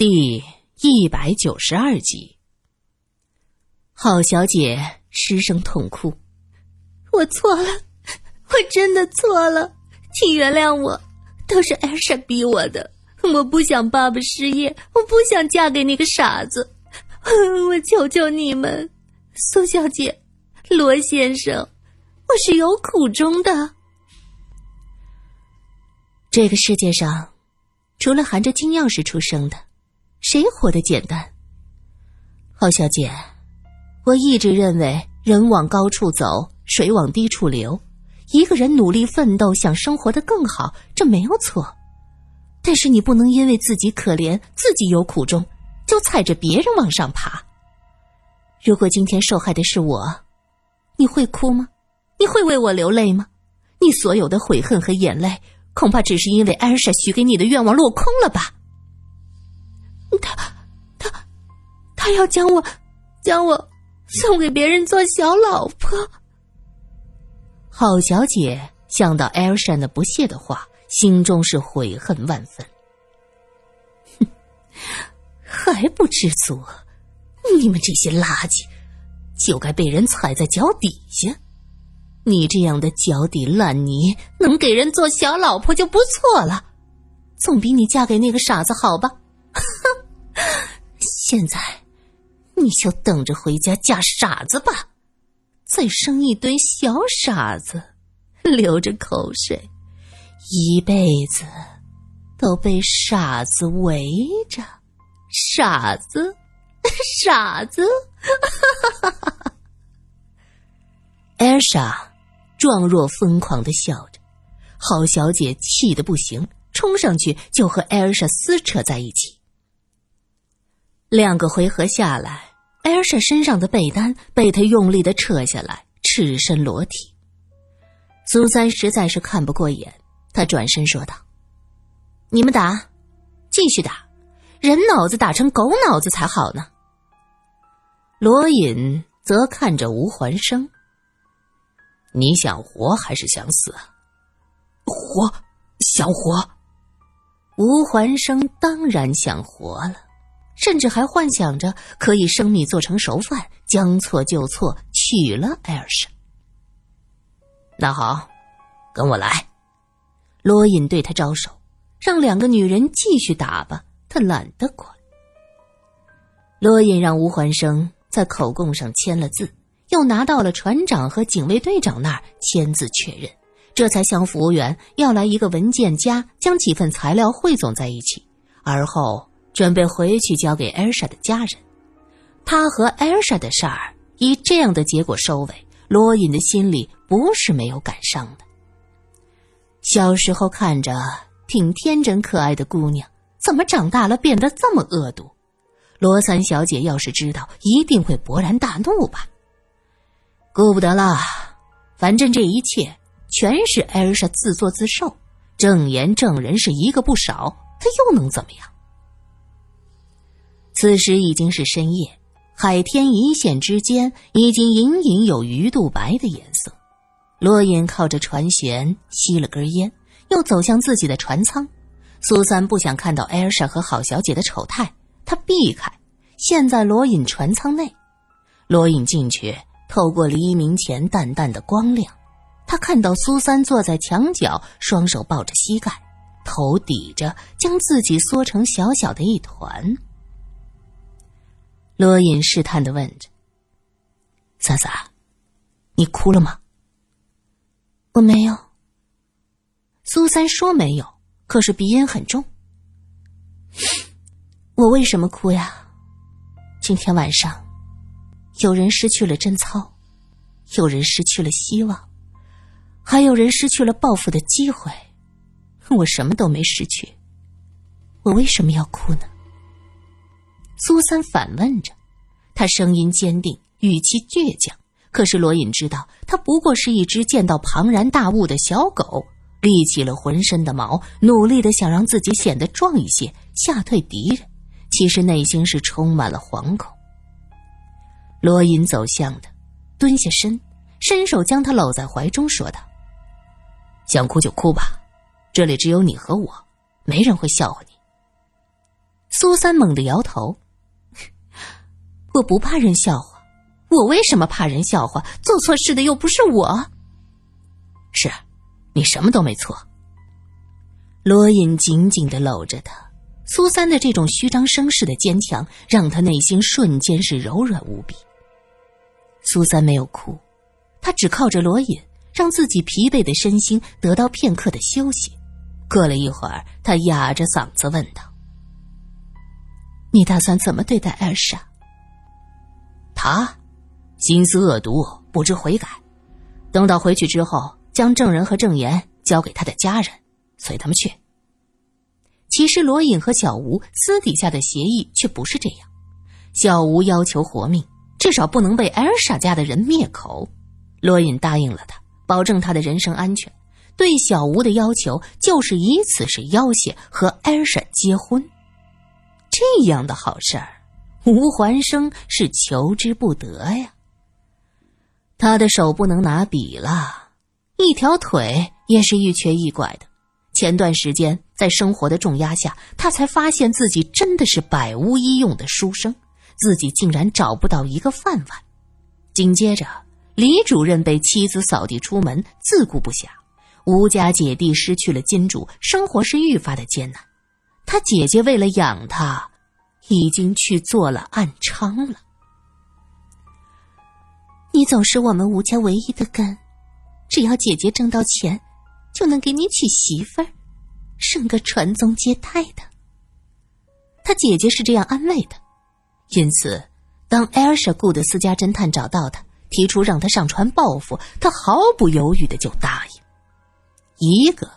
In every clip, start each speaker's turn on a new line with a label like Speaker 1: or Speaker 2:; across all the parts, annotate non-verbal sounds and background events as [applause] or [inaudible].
Speaker 1: 第一百九十二集，郝小姐失声痛哭：“
Speaker 2: 我错了，我真的错了，请原谅我，都是艾莎逼我的。我不想爸爸失业，我不想嫁给那个傻子。[laughs] 我求求你们，苏小姐，罗先生，我是有苦衷的。
Speaker 1: 这个世界上。”除了含着金钥匙出生的，谁活得简单？郝小姐，我一直认为人往高处走，水往低处流。一个人努力奋斗，想生活的更好，这没有错。但是你不能因为自己可怜，自己有苦衷，就踩着别人往上爬。如果今天受害的是我，你会哭吗？你会为我流泪吗？你所有的悔恨和眼泪。恐怕只是因为艾莎许给你的愿望落空了吧？
Speaker 2: 他，他，他要将我，将我送给别人做小老婆。
Speaker 1: 郝小姐想到艾尔莎的不屑的话，心中是悔恨万分。哼，还不知足？你们这些垃圾，就该被人踩在脚底下。你这样的脚底烂泥，能给人做小老婆就不错了，总比你嫁给那个傻子好吧？哈 [laughs] 现在，你就等着回家嫁傻子吧，再生一堆小傻子，流着口水，一辈子都被傻子围着，傻子，[laughs] 傻子，哈哈哈哈哈艾莎。状若疯狂的笑着，郝小姐气得不行，冲上去就和艾尔莎撕扯在一起。两个回合下来，艾尔莎身上的被单被他用力的扯下来，赤身裸体。苏三实在是看不过眼，他转身说道：“你们打，继续打，人脑子打成狗脑子才好呢。”罗隐则看着吴环生。你想活还是想死？
Speaker 3: 活，想活。
Speaker 1: 吴环生当然想活了，甚至还幻想着可以生米做成熟饭，将错就错，娶了艾尔莎。那好，跟我来。罗隐对他招手，让两个女人继续打吧，他懒得管。罗隐让吴环生在口供上签了字。又拿到了船长和警卫队长那儿签字确认，这才向服务员要来一个文件夹，将几份材料汇总在一起，而后准备回去交给艾尔莎的家人。他和艾尔莎的事儿以这样的结果收尾，罗隐的心里不是没有感伤的。小时候看着挺天真可爱的姑娘，怎么长大了变得这么恶毒？罗三小姐要是知道，一定会勃然大怒吧。顾不得了，反正这一切全是艾尔莎自作自受，证言证人是一个不少，她又能怎么样？此时已经是深夜，海天一线之间已经隐隐有鱼肚白的颜色。罗隐靠着船舷吸了根烟，又走向自己的船舱。苏三不想看到艾尔莎和郝小姐的丑态，他避开。现在罗隐船舱内，罗隐进去。透过黎明前淡淡的光亮，他看到苏三坐在墙角，双手抱着膝盖，头抵着，将自己缩成小小的一团。罗隐试探的问着：“萨萨，你哭了吗？”“
Speaker 2: 我没有。”
Speaker 1: 苏三说没有，可是鼻音很重。我为什么哭呀？今天晚上。有人失去了贞操，有人失去了希望，还有人失去了报复的机会。我什么都没失去，我为什么要哭呢？苏三反问着，他声音坚定，语气倔强。可是罗隐知道，他不过是一只见到庞然大物的小狗，立起了浑身的毛，努力的想让自己显得壮一些，吓退敌人。其实内心是充满了惶恐。罗隐走向他，蹲下身，伸手将他搂在怀中，说道：“想哭就哭吧，这里只有你和我，没人会笑话你。”苏三猛地摇头：“我不怕人笑话，我为什么怕人笑话？做错事的又不是我。
Speaker 3: 是，你什么都没错。”
Speaker 1: 罗隐紧紧的搂着他，苏三的这种虚张声势的坚强，让他内心瞬间是柔软无比。苏三没有哭，他只靠着罗隐，让自己疲惫的身心得到片刻的休息。过了一会儿，他哑着嗓子问道：“你打算怎么对待艾莎？”
Speaker 3: 他心思恶毒，不知悔改。等到回去之后，将证人和证言交给他的家人。随他们去。
Speaker 1: 其实罗隐和小吴私底下的协议却不是这样。小吴要求活命，至少不能被艾尔莎家的人灭口。罗隐答应了他，保证他的人身安全。对小吴的要求就是以此是要挟和艾尔莎结婚。这样的好事儿，吴环生是求之不得呀。他的手不能拿笔了，一条腿也是一瘸一拐的。前段时间，在生活的重压下，他才发现自己真的是百无一用的书生，自己竟然找不到一个饭碗。紧接着，李主任被妻子扫地出门，自顾不暇；吴家姐弟失去了金主，生活是愈发的艰难。他姐姐为了养他，已经去做了暗娼了。你总是我们吴家唯一的根，只要姐姐挣到钱。就能给你娶媳妇儿，生个传宗接代的。他姐姐是这样安慰的，因此，当艾尔莎雇的私家侦探找到他，提出让他上船报复，他毫不犹豫的就答应。一个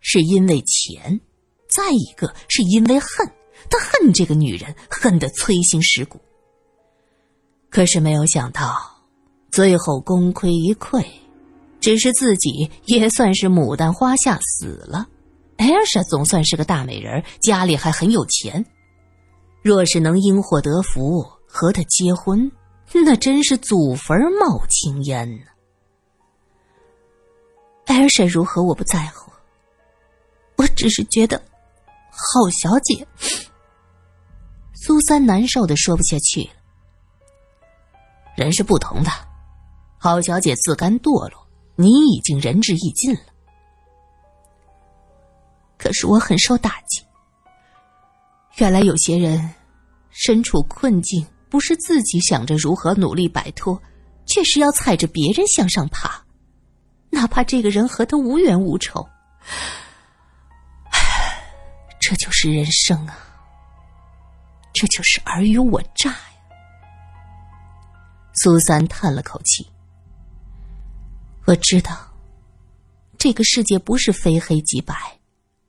Speaker 1: 是因为钱，再一个是因为恨，他恨这个女人，恨得摧心蚀骨。可是没有想到，最后功亏一篑。只是自己也算是牡丹花下死了，艾尔莎总算是个大美人，家里还很有钱。若是能因祸得福和他结婚，那真是祖坟冒青烟呢。艾尔莎如何我不在乎，我只是觉得，好小姐。苏三难受的说不下去了。
Speaker 3: 人是不同的，郝小姐自甘堕落。你已经仁至义尽了，
Speaker 1: 可是我很受打击。原来有些人身处困境，不是自己想着如何努力摆脱，却是要踩着别人向上爬，哪怕这个人和他无冤无仇。这就是人生啊！这就是尔虞我诈呀！苏三叹了口气。我知道，这个世界不是非黑即白，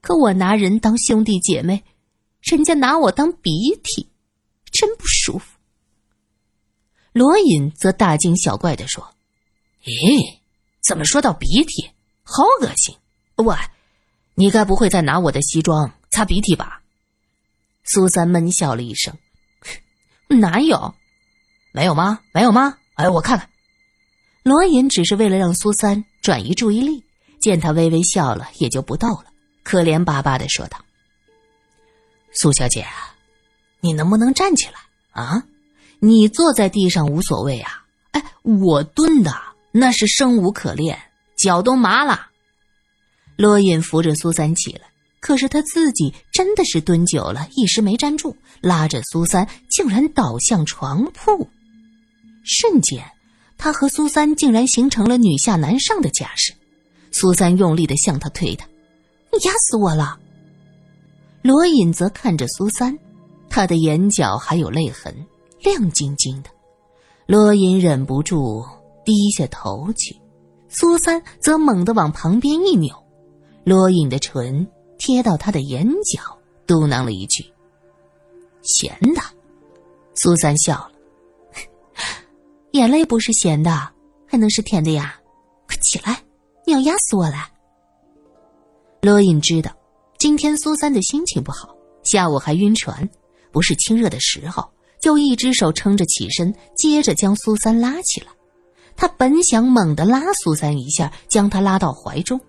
Speaker 1: 可我拿人当兄弟姐妹，人家拿我当鼻涕，真不舒服。罗隐则大惊小怪的说：“
Speaker 3: 咦，怎么说到鼻涕？好恶心！喂，你该不会在拿我的西装擦鼻涕吧？”
Speaker 1: 苏三闷笑了一声：“哪有？
Speaker 3: 没有吗？没有吗？哎，我看看。”
Speaker 1: 罗隐只是为了让苏三转移注意力，见他微微笑了，也就不逗了，可怜巴巴的说道：“
Speaker 3: 苏小姐，你能不能站起来啊？
Speaker 1: 你坐在地上无所谓啊，哎，我蹲的那是生无可恋，脚都麻了。”罗隐扶着苏三起来，可是他自己真的是蹲久了，一时没站住，拉着苏三竟然倒向床铺，瞬间。他和苏三竟然形成了女下男上的架势，苏三用力的向他推他，你压死我了。罗隐则看着苏三，他的眼角还有泪痕，亮晶晶的。罗隐忍不住低下头去，苏三则猛地往旁边一扭，罗隐的唇贴到他的眼角，嘟囔了一句：“咸的。”苏三笑了。[laughs] 眼泪不是咸的，还能是甜的呀？快起来，你要压死我了！罗隐知道，今天苏三的心情不好，下午还晕船，不是亲热的时候，就一只手撑着起身，接着将苏三拉起来。他本想猛地拉苏三一下，将他拉到怀中，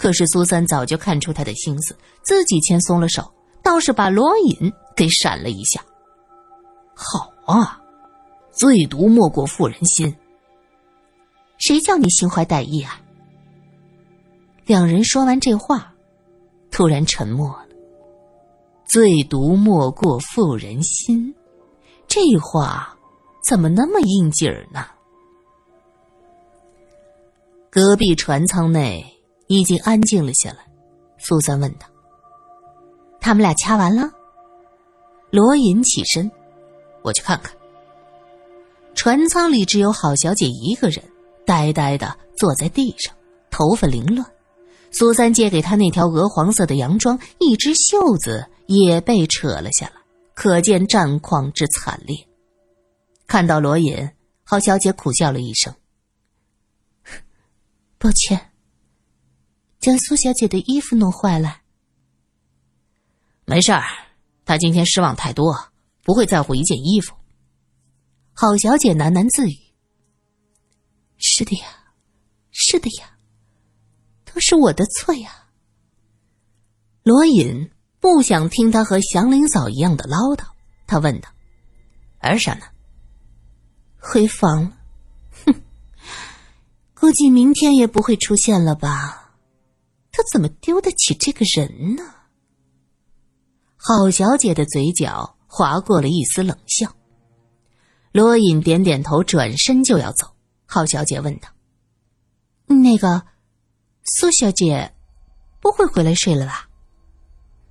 Speaker 1: 可是苏三早就看出他的心思，自己先松了手，倒是把罗隐
Speaker 3: 给闪了一下。好啊，最毒莫过妇人心。
Speaker 1: 谁叫你心怀歹意啊？两人说完这话，突然沉默了。最毒莫过妇人心，这话怎么那么应景儿呢？隔壁船舱内已经安静了下来。苏三问道：“他们俩掐完了？”罗隐起身：“
Speaker 3: 我去看看。”
Speaker 1: 船舱里只有郝小姐一个人，呆呆的坐在地上，头发凌乱。苏三借给她那条鹅黄色的洋装，一只袖子也被扯了下来，可见战况之惨烈。看到罗隐，郝小姐苦笑了一声。[laughs] 抱歉，将苏小姐的衣服弄坏了。
Speaker 3: 没事儿，她今天失望太多，不会在乎一件衣服。
Speaker 1: 郝小姐喃喃自语：“是的呀，是的呀，都是我的错呀。”罗隐不想听他和祥林嫂一样的唠叨，他问道：“
Speaker 3: 儿啥呢？”
Speaker 1: 回房了。[laughs] 估计明天也不会出现了吧？他怎么丢得起这个人呢？郝小姐的嘴角划过了一丝冷笑。罗隐点点头，转身就要走。郝小姐问道：“那个苏小姐不会回来睡了吧？”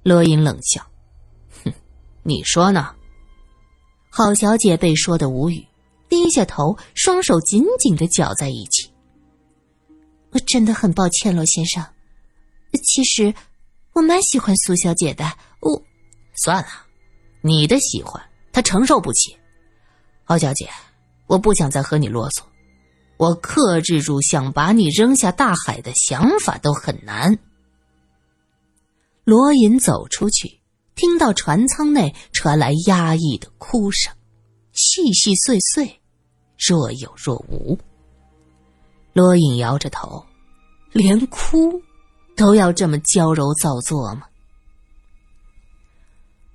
Speaker 3: 罗隐冷笑：“哼，你说呢？”
Speaker 1: 郝小姐被说的无语，低下头，双手紧紧的绞在一起。我真的很抱歉，罗先生。其实我蛮喜欢苏小姐的。我
Speaker 3: 算了，你的喜欢她承受不起。郝小姐，我不想再和你啰嗦。我克制住想把你扔下大海的想法都很难。
Speaker 1: 罗隐走出去，听到船舱内传来压抑的哭声，细细碎碎，若有若无。罗隐摇着头，连哭都要这么娇柔造作吗？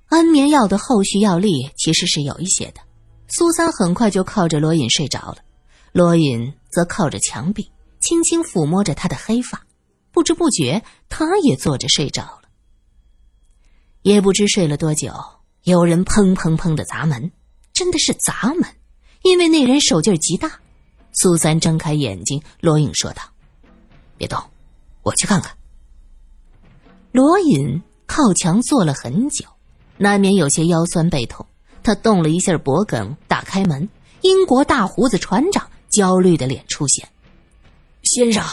Speaker 1: 安眠药的后续药力其实是有一些的。苏三很快就靠着罗隐睡着了，罗隐则靠着墙壁，轻轻抚摸着他的黑发，不知不觉他也坐着睡着了。也不知睡了多久，有人砰砰砰的砸门，真的是砸门，因为那人手劲极大。苏三睁开眼睛，罗隐说道：“
Speaker 3: 别动，我去看看。”
Speaker 1: 罗隐靠墙坐了很久，难免有些腰酸背痛。他动了一下脖梗，打开门，英国大胡子船长焦虑的脸出现：“
Speaker 3: 先生，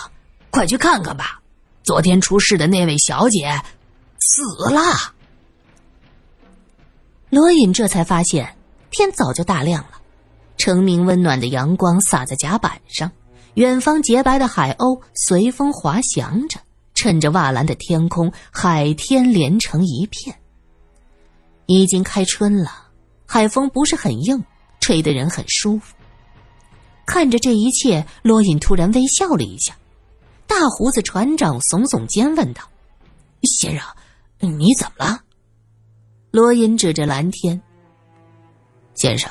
Speaker 3: 快去看看吧，昨天出事的那位小姐死了。”
Speaker 1: 罗隐这才发现，天早就大亮了。澄明温暖的阳光洒在甲板上，远方洁白的海鸥随风滑翔着，趁着瓦蓝的天空，海天连成一片。已经开春了，海风不是很硬，吹得人很舒服。看着这一切，罗隐突然微笑了一下。大胡子船长耸耸肩问道：“
Speaker 3: 先生，你怎么了？”
Speaker 1: 罗隐指着蓝天：“
Speaker 3: 先生。”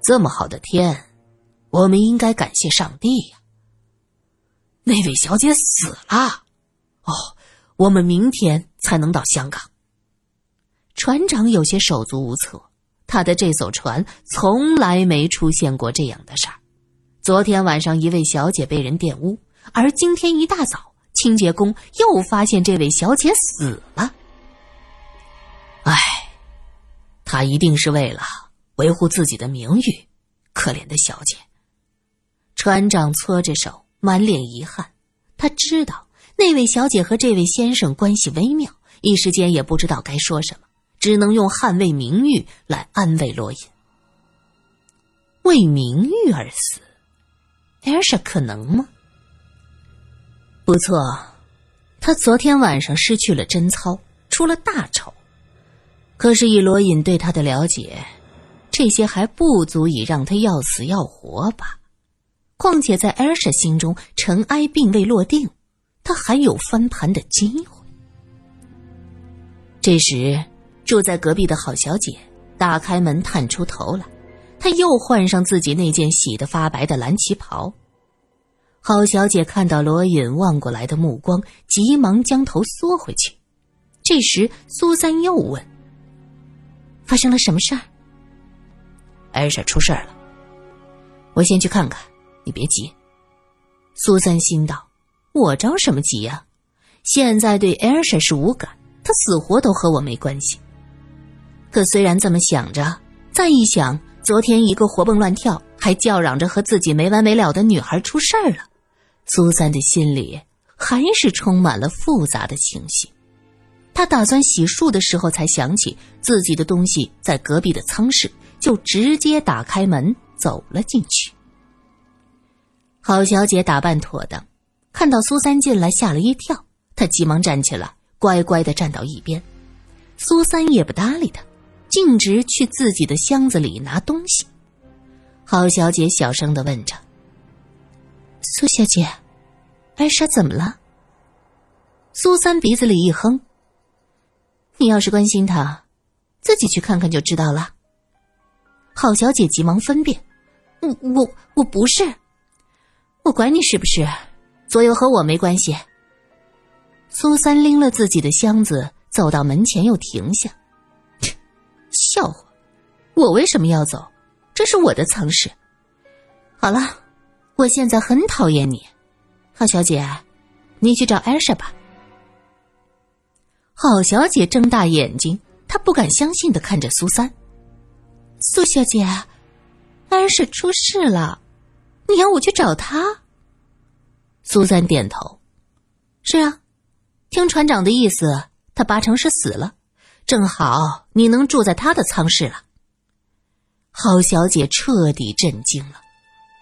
Speaker 3: 这么好的天，我们应该感谢上帝呀。那位小姐死了，哦，我们明天才能到香港。
Speaker 1: 船长有些手足无措，他的这艘船从来没出现过这样的事儿。昨天晚上一位小姐被人玷污，而今天一大早，清洁工又发现这位小姐死了。
Speaker 3: 唉，他一定是为了。维护自己的名誉，可怜的小姐。
Speaker 1: 船长搓着手，满脸遗憾。他知道那位小姐和这位先生关系微妙，一时间也不知道该说什么，只能用捍卫名誉来安慰罗隐。为名誉而死，艾尔莎可能吗？不错，他昨天晚上失去了贞操，出了大丑。可是以罗隐对他的了解。这些还不足以让他要死要活吧？况且在艾尔莎心中，尘埃并未落定，他还有翻盘的机会。这时，住在隔壁的好小姐打开门探出头来，她又换上自己那件洗得发白的蓝旗袍。好小姐看到罗隐望过来的目光，急忙将头缩回去。这时，苏三又问：“发生了什么事儿？”
Speaker 3: 艾婶出事儿了，我先去看看，你别急。
Speaker 1: 苏三心道：“我着什么急呀？现在对艾尔莎是无感，她死活都和我没关系。可虽然这么想着，再一想，昨天一个活蹦乱跳，还叫嚷着和自己没完没了的女孩出事儿了。”苏三的心里还是充满了复杂的情绪。他打算洗漱的时候，才想起自己的东西在隔壁的舱室，就直接打开门走了进去。郝小姐打扮妥当，看到苏三进来，吓了一跳。他急忙站起来，乖乖的站到一边。苏三也不搭理他，径直去自己的箱子里拿东西。郝小姐小声的问着。苏小姐，艾莎怎么了？苏三鼻子里一哼：“你要是关心她，自己去看看就知道了。”郝小姐急忙分辨：“我我我不是，我管你是不是，左右和我没关系。”苏三拎了自己的箱子，走到门前又停下：“笑话，我为什么要走？这是我的舱室。好了。”我现在很讨厌你，郝小姐，你去找艾莎吧。郝小姐睁大眼睛，她不敢相信的看着苏三。苏小姐，艾莎出事了，你要我去找她？苏三点头，是啊，听船长的意思，他八成是死了，正好你能住在他的舱室了。郝小姐彻底震惊了。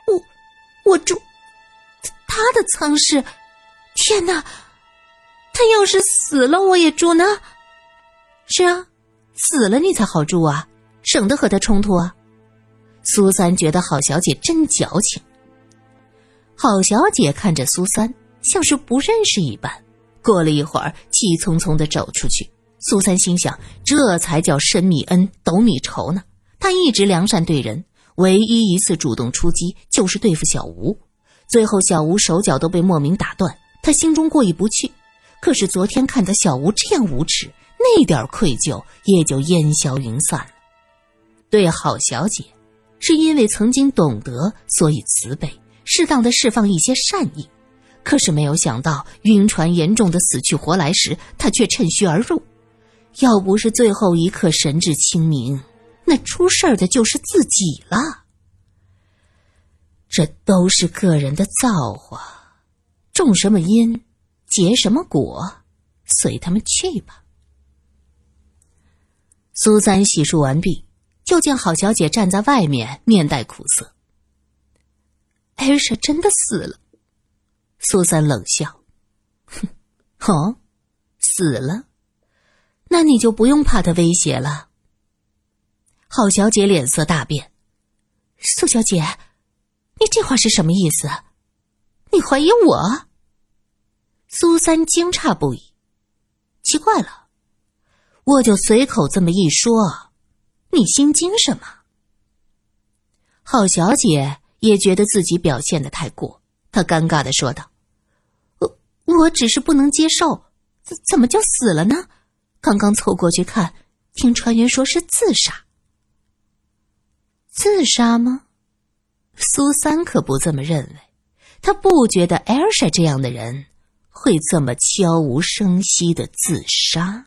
Speaker 1: 我我住他的舱室，天哪！他要是死了，我也住呢。是啊，死了你才好住啊，省得和他冲突啊。苏三觉得郝小姐真矫情。郝小姐看着苏三，像是不认识一般。过了一会儿，气匆匆的走出去。苏三心想，这才叫深米恩，斗米仇呢。他一直良善对人。唯一一次主动出击，就是对付小吴，最后小吴手脚都被莫名打断，他心中过意不去。可是昨天看到小吴这样无耻，那点愧疚也就烟消云散了。对郝小姐，是因为曾经懂得，所以慈悲，适当的释放一些善意。可是没有想到晕船严重的死去活来时，他却趁虚而入。要不是最后一刻神志清明。那出事儿的就是自己了。这都是个人的造化，种什么因，结什么果，随他们去吧。苏三洗漱完毕，就见郝小姐站在外面，面带苦涩。艾莎真的死了。苏三冷笑：“哼，哦，死了，那你就不用怕他威胁了。”郝小姐脸色大变，苏小姐，你这话是什么意思？你怀疑我？苏三惊诧不已，奇怪了，我就随口这么一说，你心惊什么？郝小姐也觉得自己表现的太过，他尴尬的说道：“我我只是不能接受，怎怎么就死了呢？刚刚凑过去看，听船员说是自杀。”自杀吗？苏三可不这么认为，他不觉得艾尔莎这样的人会这么悄无声息的自杀。